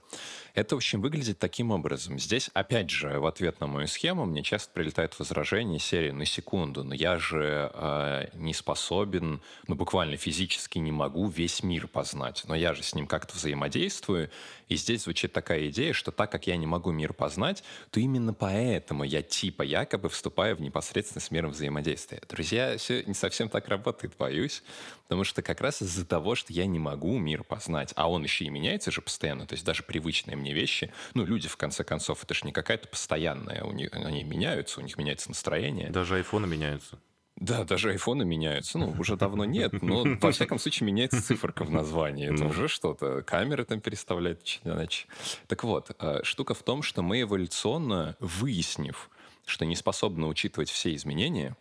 Это, в общем, выглядит таким образом. Здесь, опять же, в ответ на мою схему мне часто прилетают возражения серии «на секунду, но я же э, не способен, ну, буквально физически не могу весь мир познать, но я же с ним как-то взаимодействую». И здесь звучит такая идея, что так как я не могу мир познать, то именно поэтому я типа якобы вступаю в непосредственно с миром взаимодействия. Друзья, все не совсем так работает, боюсь, потому что как раз из-за того, что я не могу мир познать, а он еще и меняется же постоянно, то есть даже привычные мне вещи, ну, люди, в конце концов, это же не какая-то постоянная, у них, они меняются, у них меняется настроение. Даже айфоны меняются. Да, даже айфоны меняются. Ну, уже давно нет, но, во всяком случае, меняется циферка в названии. Это ну. уже что-то. Камеры там переставляют иначе. Так вот, э, штука в том, что мы эволюционно, выяснив, что не способны учитывать все изменения,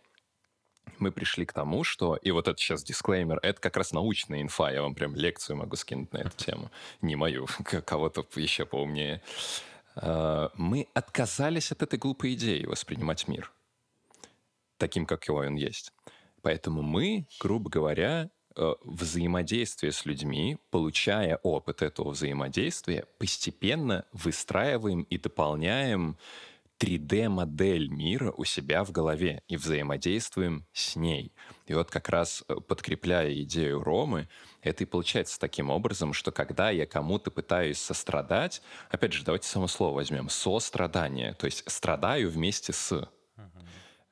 мы пришли к тому, что, и вот это сейчас дисклеймер, это как раз научная инфа, я вам прям лекцию могу скинуть на эту тему, не мою, кого-то еще поумнее. А, мы отказались от этой глупой идеи воспринимать мир таким, какой он есть. Поэтому мы, грубо говоря, э, взаимодействие с людьми, получая опыт этого взаимодействия, постепенно выстраиваем и дополняем 3D-модель мира у себя в голове и взаимодействуем с ней. И вот как раз э, подкрепляя идею Ромы, это и получается таким образом, что когда я кому-то пытаюсь сострадать, опять же, давайте само слово возьмем, сострадание, то есть страдаю вместе с,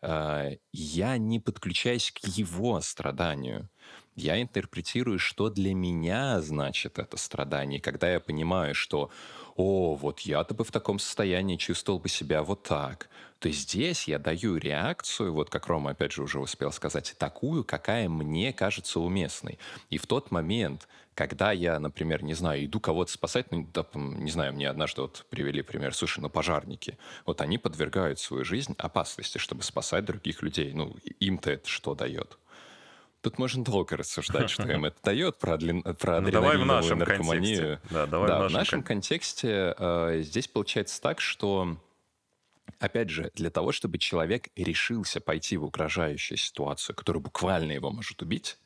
uh-huh. я не подключаюсь к его страданию я интерпретирую, что для меня значит это страдание. когда я понимаю, что «О, вот я-то бы в таком состоянии чувствовал бы себя вот так», то здесь я даю реакцию, вот как Рома опять же уже успел сказать, такую, какая мне кажется уместной. И в тот момент, когда я, например, не знаю, иду кого-то спасать, ну, да, не знаю, мне однажды вот привели пример, слушай, ну, пожарники, вот они подвергают свою жизнь опасности, чтобы спасать других людей. Ну, им-то это что дает? Тут можно долго рассуждать, что им это дает, про, адлин, про ну, давай в нашем наркоманию. Контексте. Да, давай да, в нашем, в нашем кон... контексте э, здесь получается так, что Опять же, для того, чтобы человек решился пойти в угрожающую ситуацию, которая буквально его может убить,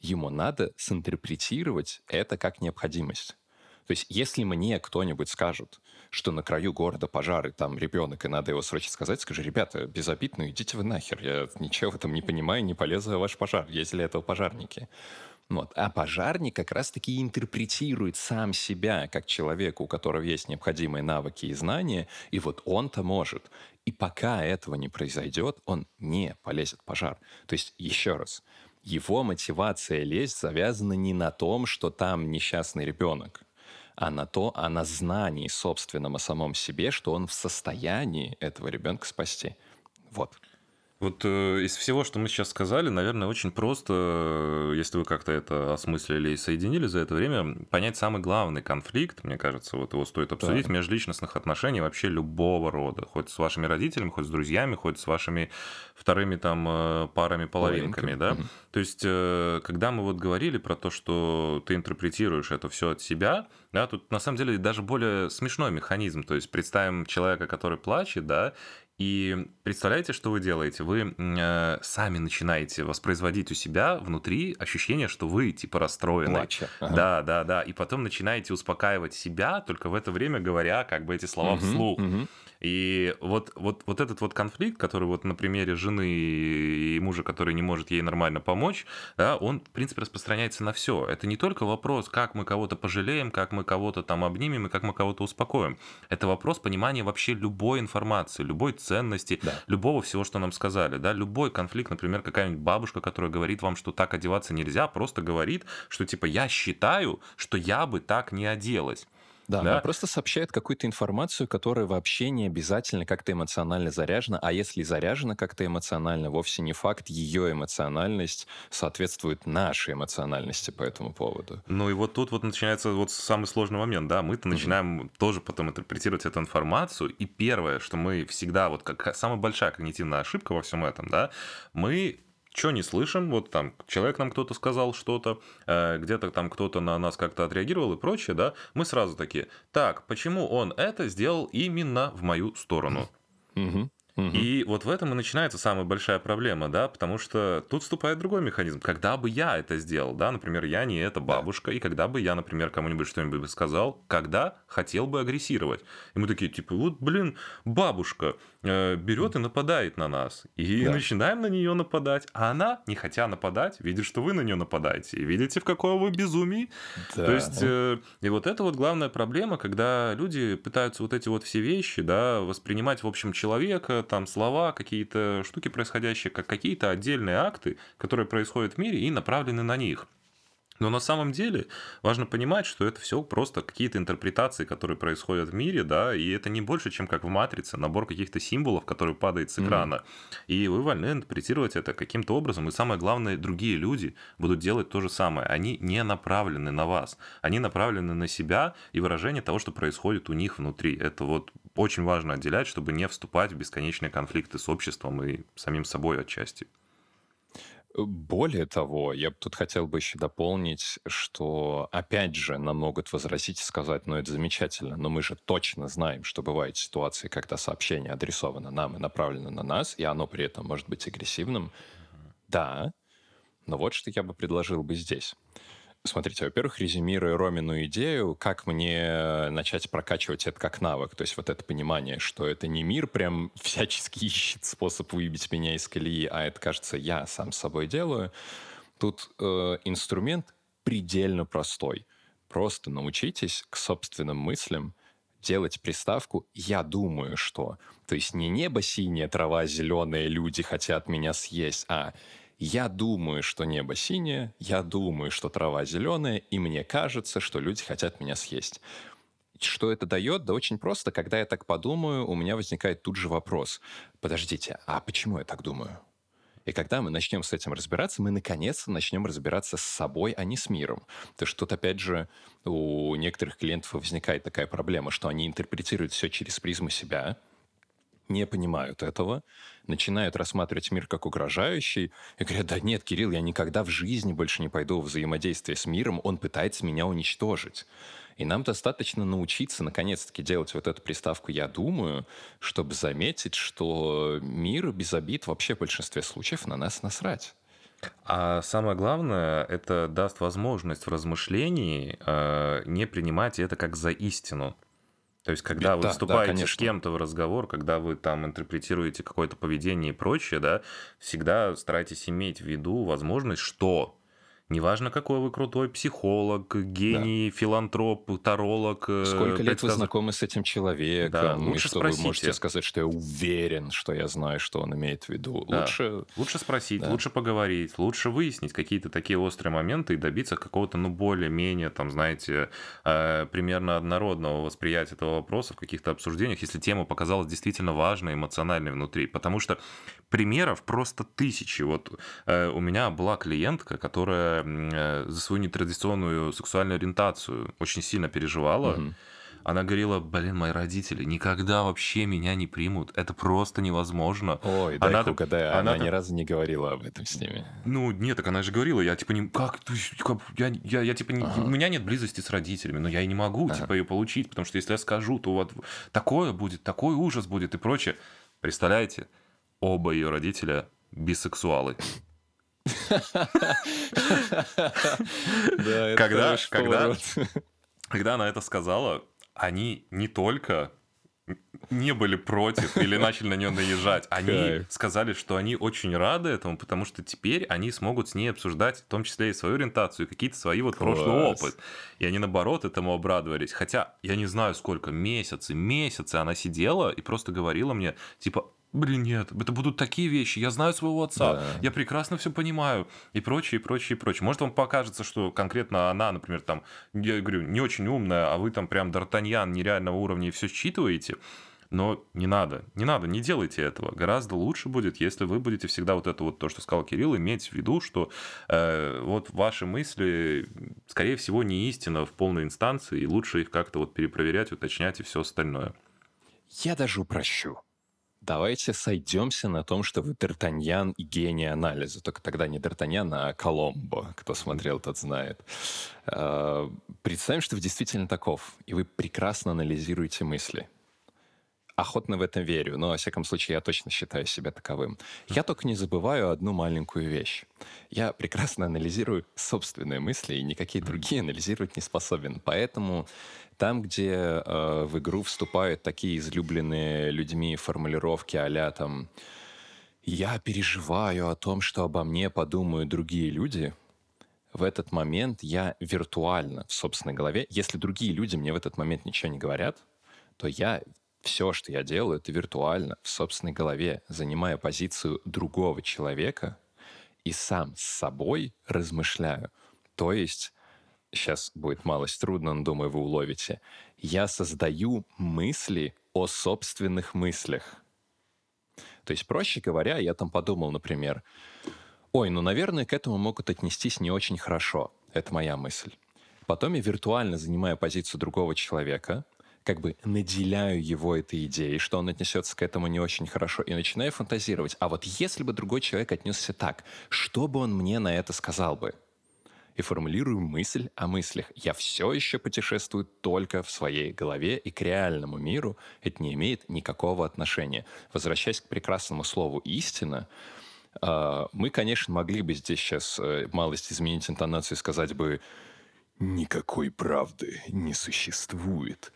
ему надо синтерпретировать это как необходимость. То есть, если мне кто-нибудь скажет, что на краю города пожары, там ребенок, и надо его срочно сказать, скажи, ребята, безобидно, идите вы нахер, я ничего в этом не понимаю, не полезу в ваш пожар, есть ли этого пожарники. Вот. А пожарник как раз-таки интерпретирует сам себя как человека, у которого есть необходимые навыки и знания, и вот он-то может. И пока этого не произойдет, он не полезет в пожар. То есть, еще раз, его мотивация лезть завязана не на том, что там несчастный ребенок, а на то, а на знании собственном о самом себе, что он в состоянии этого ребенка спасти. Вот. Вот э, из всего, что мы сейчас сказали, наверное, очень просто, э, если вы как-то это осмыслили и соединили за это время, понять самый главный конфликт, мне кажется, вот его стоит обсудить, да. межличностных отношений вообще любого рода. Хоть с вашими родителями, хоть с друзьями, хоть с вашими вторыми там э, парами, половинками, да? Угу. То есть, когда мы вот говорили про то, что ты интерпретируешь это все от себя, да, тут на самом деле даже более смешной механизм. То есть, представим человека, который плачет, да, и представляете, что вы делаете? Вы э, сами начинаете воспроизводить у себя внутри ощущение, что вы типа расстроены. Плача. Ага. Да, да, да. И потом начинаете успокаивать себя, только в это время говоря как бы эти слова угу, вслух. Угу. И вот, вот, вот этот вот конфликт, который вот на примере жены и мужа, который не может ей нормально помочь, да, он, в принципе, распространяется на все. Это не только вопрос, как мы кого-то пожалеем, как мы кого-то там обнимем и как мы кого-то успокоим. Это вопрос понимания вообще любой информации, любой ценности, да. любого всего, что нам сказали. Да? Любой конфликт, например, какая-нибудь бабушка, которая говорит вам, что так одеваться нельзя, просто говорит, что типа я считаю, что я бы так не оделась. Да, да? она просто сообщает какую-то информацию, которая вообще не обязательно как-то эмоционально заряжена, а если заряжена как-то эмоционально, вовсе не факт, ее эмоциональность соответствует нашей эмоциональности по этому поводу. Ну и вот тут вот начинается вот самый сложный момент, да, мы-то начинаем mm-hmm. тоже потом интерпретировать эту информацию, и первое, что мы всегда, вот как самая большая когнитивная ошибка во всем этом, да, мы что не слышим, вот там человек нам кто-то сказал что-то, э, где-то там кто-то на нас как-то отреагировал и прочее, да, мы сразу такие, так, почему он это сделал именно в мою сторону? И вот в этом и начинается самая большая проблема, да, потому что тут вступает другой механизм. Когда бы я это сделал, да, например, я не эта бабушка, и когда бы я, например, кому-нибудь что-нибудь бы сказал, когда хотел бы агрессировать. И мы такие, типа, вот, блин, бабушка берет и нападает на нас. И да. начинаем на нее нападать. А она, не хотя нападать, видит, что вы на нее нападаете. И видите, в каком вы безумии. Да. То есть, э, и вот это вот главная проблема, когда люди пытаются вот эти вот все вещи, да, воспринимать, в общем, человека, там слова, какие-то штуки происходящие, как какие-то отдельные акты, которые происходят в мире и направлены на них. Но на самом деле важно понимать, что это все просто какие-то интерпретации, которые происходят в мире, да, и это не больше, чем как в матрице, набор каких-то символов, который падает с экрана. Mm-hmm. И вы вольны интерпретировать это каким-то образом. И самое главное, другие люди будут делать то же самое. Они не направлены на вас, они направлены на себя и выражение того, что происходит у них внутри. Это вот очень важно отделять, чтобы не вступать в бесконечные конфликты с обществом и самим собой отчасти. Более того, я тут хотел бы еще дополнить, что, опять же, нам могут возразить и сказать, ну, это замечательно, но мы же точно знаем, что бывают ситуации, когда сообщение адресовано нам и направлено на нас, и оно при этом может быть агрессивным. Да, но вот что я бы предложил бы здесь. Смотрите, во-первых, резюмируя Ромину идею, как мне начать прокачивать это как навык. То есть вот это понимание, что это не мир прям всячески ищет способ выбить меня из колеи, а это, кажется, я сам с собой делаю. Тут э, инструмент предельно простой. Просто научитесь к собственным мыслям делать приставку «я думаю, что». То есть не небо синее, трава зеленая, люди хотят меня съесть, а я думаю, что небо синее, я думаю, что трава зеленая, и мне кажется, что люди хотят меня съесть. Что это дает? Да очень просто. Когда я так подумаю, у меня возникает тут же вопрос. Подождите, а почему я так думаю? И когда мы начнем с этим разбираться, мы наконец-то начнем разбираться с собой, а не с миром. То есть тут, опять же, у некоторых клиентов возникает такая проблема, что они интерпретируют все через призму себя, не понимают этого, начинают рассматривать мир как угрожающий и говорят, да нет, Кирилл, я никогда в жизни больше не пойду в взаимодействие с миром, он пытается меня уничтожить. И нам достаточно научиться наконец-таки делать вот эту приставку «я думаю», чтобы заметить, что мир без обид вообще в большинстве случаев на нас насрать. А самое главное, это даст возможность в размышлении э, не принимать это как за истину. То есть, когда вы да, вступаете да, с кем-то в разговор, когда вы там интерпретируете какое-то поведение и прочее, да, всегда старайтесь иметь в виду возможность, что Неважно, какой вы крутой психолог, гений, да. филантроп, таролог. Э, Сколько лет вы знакомы с этим человеком, да, лучше и что спросите. вы можете сказать, что я уверен, что я знаю, что он имеет в виду. Да. Лучше... лучше спросить, да. лучше поговорить, лучше выяснить какие-то такие острые моменты и добиться какого-то, ну, более-менее, там, знаете, э, примерно однородного восприятия этого вопроса в каких-то обсуждениях, если тема показалась действительно важной, эмоциональной внутри. Потому что примеров просто тысячи. Вот э, у меня была клиентка, которая э, за свою нетрадиционную сексуальную ориентацию очень сильно переживала. Угу. Она говорила, блин, мои родители никогда вообще меня не примут. Это просто невозможно. Ой, дай она, угадаю, она, она ни разу не говорила об этом с ними. Ну, нет, так она же говорила, я типа не... Как? как я, я, я типа... Не, ага. У меня нет близости с родителями, но я и не могу, ага. типа, ее получить, потому что если я скажу, то вот такое будет, такой ужас будет и прочее. Представляете? оба ее родителя бисексуалы. Когда, когда, когда она это сказала, они не только не были против или начали на нее наезжать. Они сказали, что они очень рады этому, потому что теперь они смогут с ней обсуждать, в том числе и свою ориентацию, какие-то свои вот прошлый опыт. И они, наоборот, этому обрадовались. Хотя я не знаю, сколько, месяцы, месяцы она сидела и просто говорила мне, типа, блин, нет, это будут такие вещи, я знаю своего отца, да. я прекрасно все понимаю, и прочее, и прочее, и прочее. Может, вам покажется, что конкретно она, например, там, я говорю, не очень умная, а вы там прям Д'Артаньян нереального уровня и все считываете, но не надо, не надо, не делайте этого. Гораздо лучше будет, если вы будете всегда вот это вот то, что сказал Кирилл, иметь в виду, что э, вот ваши мысли, скорее всего, не истина в полной инстанции, и лучше их как-то вот перепроверять, уточнять и все остальное. Я даже упрощу. Давайте сойдемся на том, что вы Д'Артаньян и гений анализа. Только тогда не Д'Артаньян, а Коломбо. Кто смотрел, тот знает. А, представим, что вы действительно таков, и вы прекрасно анализируете мысли. Охотно в этом верю, но, во всяком случае, я точно считаю себя таковым. Я только не забываю одну маленькую вещь. Я прекрасно анализирую собственные мысли, и никакие другие анализировать не способен. Поэтому там, где э, в игру вступают такие излюбленные людьми формулировки а там «я переживаю о том, что обо мне подумают другие люди», в этот момент я виртуально в собственной голове, если другие люди мне в этот момент ничего не говорят, то я все, что я делаю, это виртуально, в собственной голове, занимая позицию другого человека и сам с собой размышляю. То есть, сейчас будет малость трудно, но думаю, вы уловите, я создаю мысли о собственных мыслях. То есть, проще говоря, я там подумал, например, ой, ну, наверное, к этому могут отнестись не очень хорошо. Это моя мысль. Потом я виртуально занимаю позицию другого человека, как бы наделяю его этой идеей, что он отнесется к этому не очень хорошо, и начинаю фантазировать. А вот если бы другой человек отнесся так, что бы он мне на это сказал бы? И формулирую мысль о мыслях. Я все еще путешествую только в своей голове, и к реальному миру это не имеет никакого отношения. Возвращаясь к прекрасному слову «истина», а, мы, конечно, могли бы здесь сейчас э, малость изменить интонацию и сказать бы «никакой правды не существует».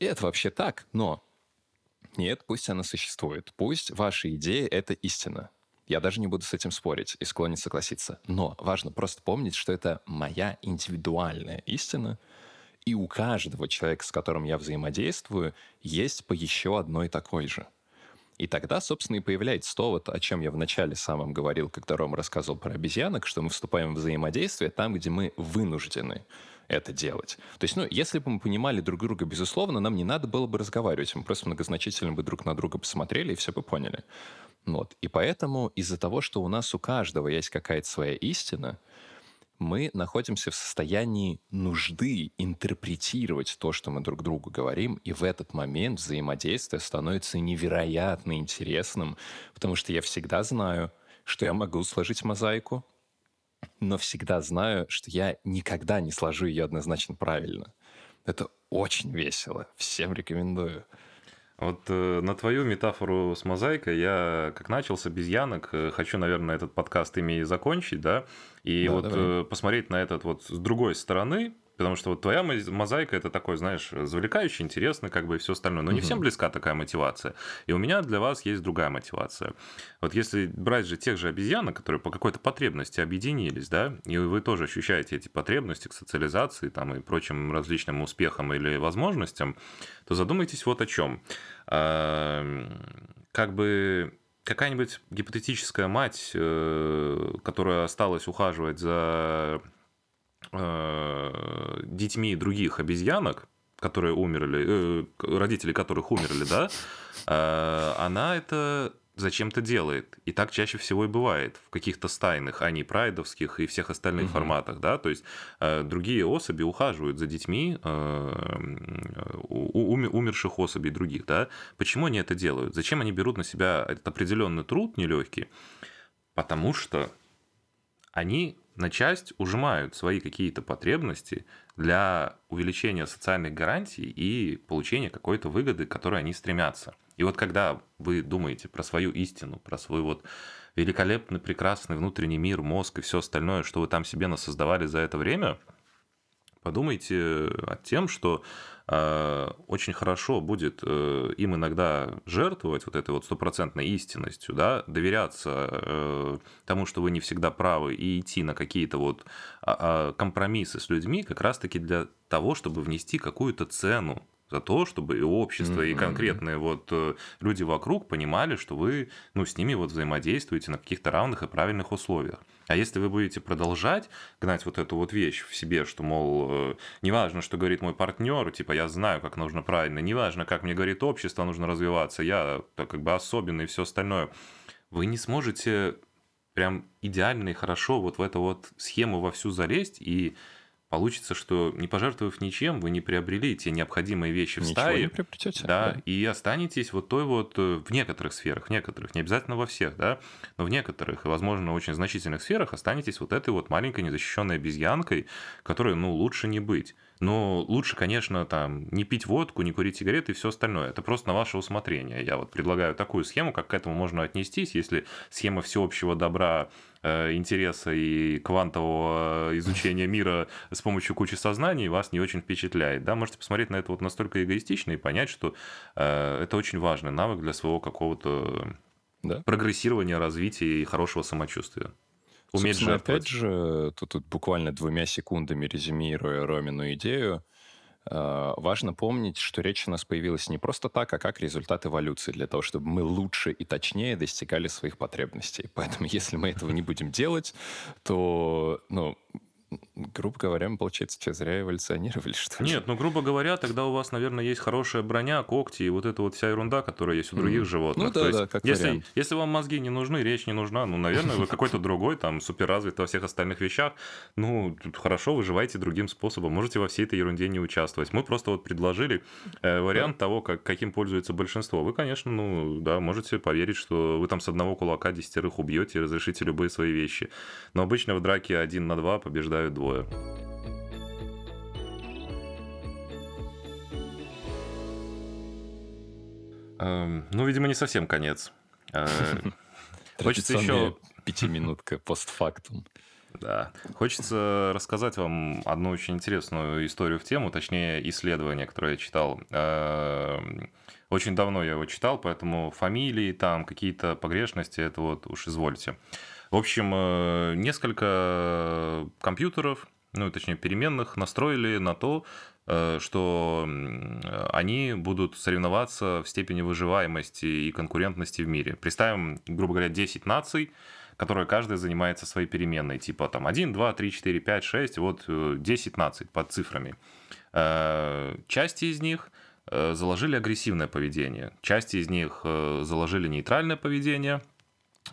Это вообще так, но нет, пусть она существует. Пусть ваша идея — это истина. Я даже не буду с этим спорить и склонен согласиться. Но важно просто помнить, что это моя индивидуальная истина, и у каждого человека, с которым я взаимодействую, есть по еще одной такой же. И тогда, собственно, и появляется то, вот, о чем я в начале самом говорил, когда Рома рассказывал про обезьянок, что мы вступаем в взаимодействие там, где мы вынуждены это делать. То есть, ну, если бы мы понимали друг друга, безусловно, нам не надо было бы разговаривать. Мы просто многозначительно бы друг на друга посмотрели и все бы поняли. Вот. И поэтому из-за того, что у нас у каждого есть какая-то своя истина, мы находимся в состоянии нужды интерпретировать то, что мы друг другу говорим, и в этот момент взаимодействие становится невероятно интересным, потому что я всегда знаю, что я могу сложить мозаику, но всегда знаю, что я никогда не сложу ее однозначно правильно. Это очень весело. Всем рекомендую. Вот э, на твою метафору с мозаикой я, как начал с обезьянок, э, хочу, наверное, этот подкаст ими и закончить, да, и да, вот давай. э, посмотреть на этот вот с другой стороны, Потому что вот твоя мозаика это такой, знаешь, завлекающий, интересно, как бы и все остальное. Но не всем близка такая мотивация. И у меня для вас есть другая мотивация. Вот если брать же тех же обезьянок, которые по какой-то потребности объединились, да, и вы тоже ощущаете эти потребности к социализации там, и прочим различным успехам или возможностям, то задумайтесь вот о чем. Как бы какая-нибудь гипотетическая мать, э, которая осталась ухаживать за э, детьми других обезьянок, которые умерли, э, родители которых умерли, да, э, она это зачем-то делает. И так чаще всего и бывает в каких-то стайных, а не прайдовских и всех остальных угу. форматах, да, то есть э, другие особи ухаживают за детьми э, у, умерших особей других, да. Почему они это делают? Зачем они берут на себя этот определенный труд нелегкий? Потому что они на часть ужимают свои какие-то потребности для увеличения социальных гарантий и получения какой-то выгоды, к которой они стремятся. И вот когда вы думаете про свою истину, про свой вот великолепный, прекрасный внутренний мир, мозг и все остальное, что вы там себе насоздавали за это время, подумайте о тем, что очень хорошо будет э, им иногда жертвовать вот этой вот стопроцентной истинностью, да, доверяться э, тому, что вы не всегда правы, и идти на какие-то вот а, а, компромиссы с людьми как раз-таки для того, чтобы внести какую-то цену за то, чтобы и общество, mm-hmm. и конкретные вот э, люди вокруг понимали, что вы ну, с ними вот взаимодействуете на каких-то равных и правильных условиях. А если вы будете продолжать гнать вот эту вот вещь в себе, что, мол, э, неважно, что говорит мой партнер, типа, я знаю, как нужно правильно, неважно, как мне говорит общество, нужно развиваться, я так как бы особенный и все остальное, вы не сможете прям идеально и хорошо вот в эту вот схему во всю залезть и получится, что не пожертвовав ничем, вы не приобрели те необходимые вещи в Ничего стае. не приобретете. Да, да, и останетесь вот той вот э, в некоторых сферах, в некоторых, не обязательно во всех, да, но в некоторых, возможно, очень значительных сферах останетесь вот этой вот маленькой незащищенной обезьянкой, которой, ну, лучше не быть. Но лучше, конечно, там не пить водку, не курить сигареты и все остальное. Это просто на ваше усмотрение. Я вот предлагаю такую схему, как к этому можно отнестись, если схема всеобщего добра интереса и квантового изучения мира с помощью кучи сознаний вас не очень впечатляет. Да? Можете посмотреть на это вот настолько эгоистично и понять, что э, это очень важный навык для своего какого-то да. прогрессирования, развития и хорошего самочувствия. Уметь Собственно, опять же, тут, тут буквально двумя секундами резюмируя Ромину идею, Э, важно помнить, что речь у нас появилась не просто так, а как результат эволюции, для того, чтобы мы лучше и точнее достигали своих потребностей. Поэтому если мы этого не будем делать, то ну, грубо говоря, мы, получается, что, зря эволюционировали, что ли? Нет, ну, грубо говоря, тогда у вас, наверное, есть хорошая броня, когти и вот эта вот вся ерунда, которая есть у других mm. животных. Ну, да, есть, да, как если, вариант. если вам мозги не нужны, речь не нужна, ну, наверное, вы какой-то другой, там, суперразвитый во всех остальных вещах, ну, хорошо, выживайте другим способом, можете во всей этой ерунде не участвовать. Мы просто вот предложили э, вариант да. того, как, каким пользуется большинство. Вы, конечно, ну, да, можете поверить, что вы там с одного кулака десятерых убьете и разрешите любые свои вещи. Но обычно в драке один на два побеждают двое. Эм, ну, видимо, не совсем конец. Э, хочется еще... Пятиминутка постфактум. Да. Хочется рассказать вам одну очень интересную историю в тему, точнее, исследование, которое я читал. Эм, очень давно я его читал, поэтому фамилии, там какие-то погрешности, это вот уж извольте. В общем, э, несколько компьютеров, ну, точнее, переменных настроили на то, Э, что они будут соревноваться в степени выживаемости и конкурентности в мире. Представим, грубо говоря, 10 наций, которые каждая занимается своей переменной, типа там 1, 2, 3, 4, 5, 6, вот 10 э, наций под цифрами. Части из них заложили агрессивное поведение, части из них заложили нейтральное поведение,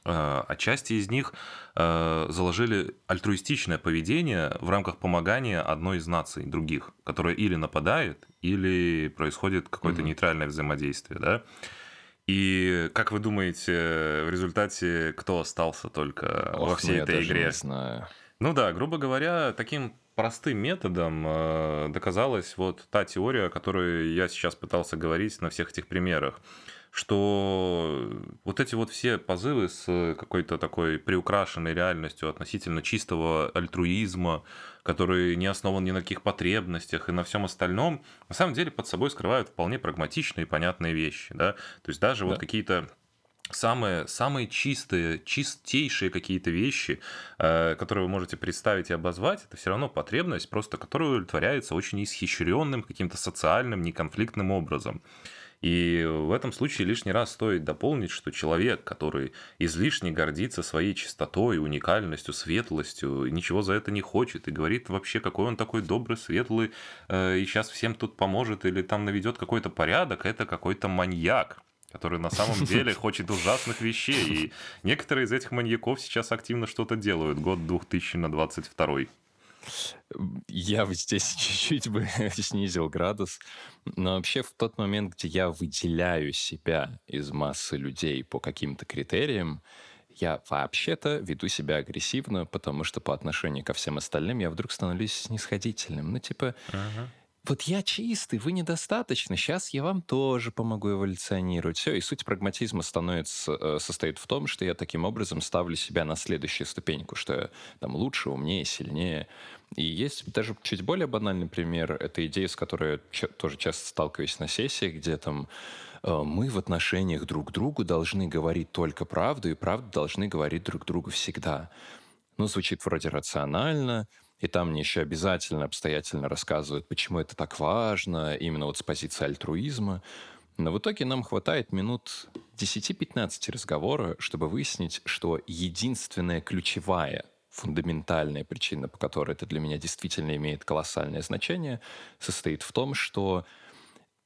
а части из них э, заложили альтруистичное поведение в рамках помогания одной из наций других, которая или нападает, или происходит какое-то mm-hmm. нейтральное взаимодействие, да. И как вы думаете, в результате кто остался только Ох, во всей ну, этой игре? Не знаю. Ну да, грубо говоря, таким простым методом э, доказалась вот та теория, о которой я сейчас пытался говорить на всех этих примерах что вот эти вот все позывы с какой-то такой приукрашенной реальностью относительно чистого альтруизма, который не основан ни на каких потребностях и на всем остальном, на самом деле под собой скрывают вполне прагматичные и понятные вещи. Да? То есть даже да. вот какие-то самые, самые чистые, чистейшие какие-то вещи, э, которые вы можете представить и обозвать, это все равно потребность, просто которая удовлетворяется очень исхищренным, каким-то социальным, неконфликтным образом. И в этом случае лишний раз стоит дополнить, что человек, который излишне гордится своей чистотой, уникальностью, светлостью, ничего за это не хочет и говорит вообще, какой он такой добрый, светлый, э, и сейчас всем тут поможет или там наведет какой-то порядок, это какой-то маньяк который на самом деле хочет ужасных вещей. И некоторые из этих маньяков сейчас активно что-то делают. Год 2022. Я бы здесь чуть-чуть бы снизил градус. Но вообще в тот момент, где я выделяю себя из массы людей по каким-то критериям, я вообще-то веду себя агрессивно, потому что по отношению ко всем остальным я вдруг становлюсь снисходительным. Ну, типа, uh-huh вот я чистый, вы недостаточно, сейчас я вам тоже помогу эволюционировать. Все, и суть прагматизма становится, э, состоит в том, что я таким образом ставлю себя на следующую ступеньку, что я там лучше, умнее, сильнее. И есть даже чуть более банальный пример. Это идея, с которой я тоже часто сталкиваюсь на сессиях, где там э, мы в отношениях друг к другу должны говорить только правду, и правду должны говорить друг другу всегда. Ну, звучит вроде рационально, и там мне еще обязательно, обстоятельно рассказывают, почему это так важно, именно вот с позиции альтруизма. Но в итоге нам хватает минут 10-15 разговора, чтобы выяснить, что единственная ключевая фундаментальная причина, по которой это для меня действительно имеет колоссальное значение, состоит в том, что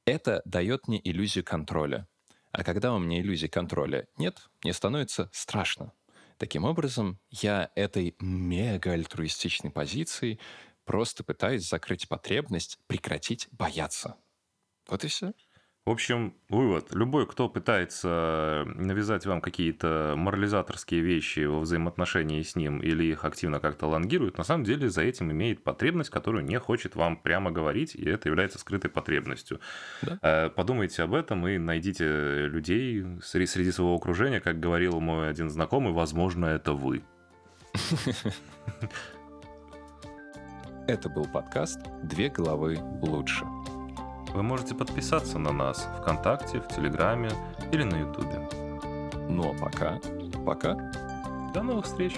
это дает мне иллюзию контроля. А когда у меня иллюзии контроля нет, мне становится страшно. Таким образом, я этой мега альтруистичной позицией просто пытаюсь закрыть потребность прекратить бояться. Вот и все. В общем, вывод. Любой, кто пытается навязать вам какие-то морализаторские вещи во взаимоотношении с ним или их активно как-то лонгирует, на самом деле за этим имеет потребность, которую не хочет вам прямо говорить, и это является скрытой потребностью. Да? Э, подумайте об этом и найдите людей среди своего окружения, как говорил мой один знакомый, возможно, это вы. Это был подкаст «Две головы лучше». Вы можете подписаться на нас ВКонтакте, в Телеграме или на Ютубе. Ну а пока, пока. До новых встреч!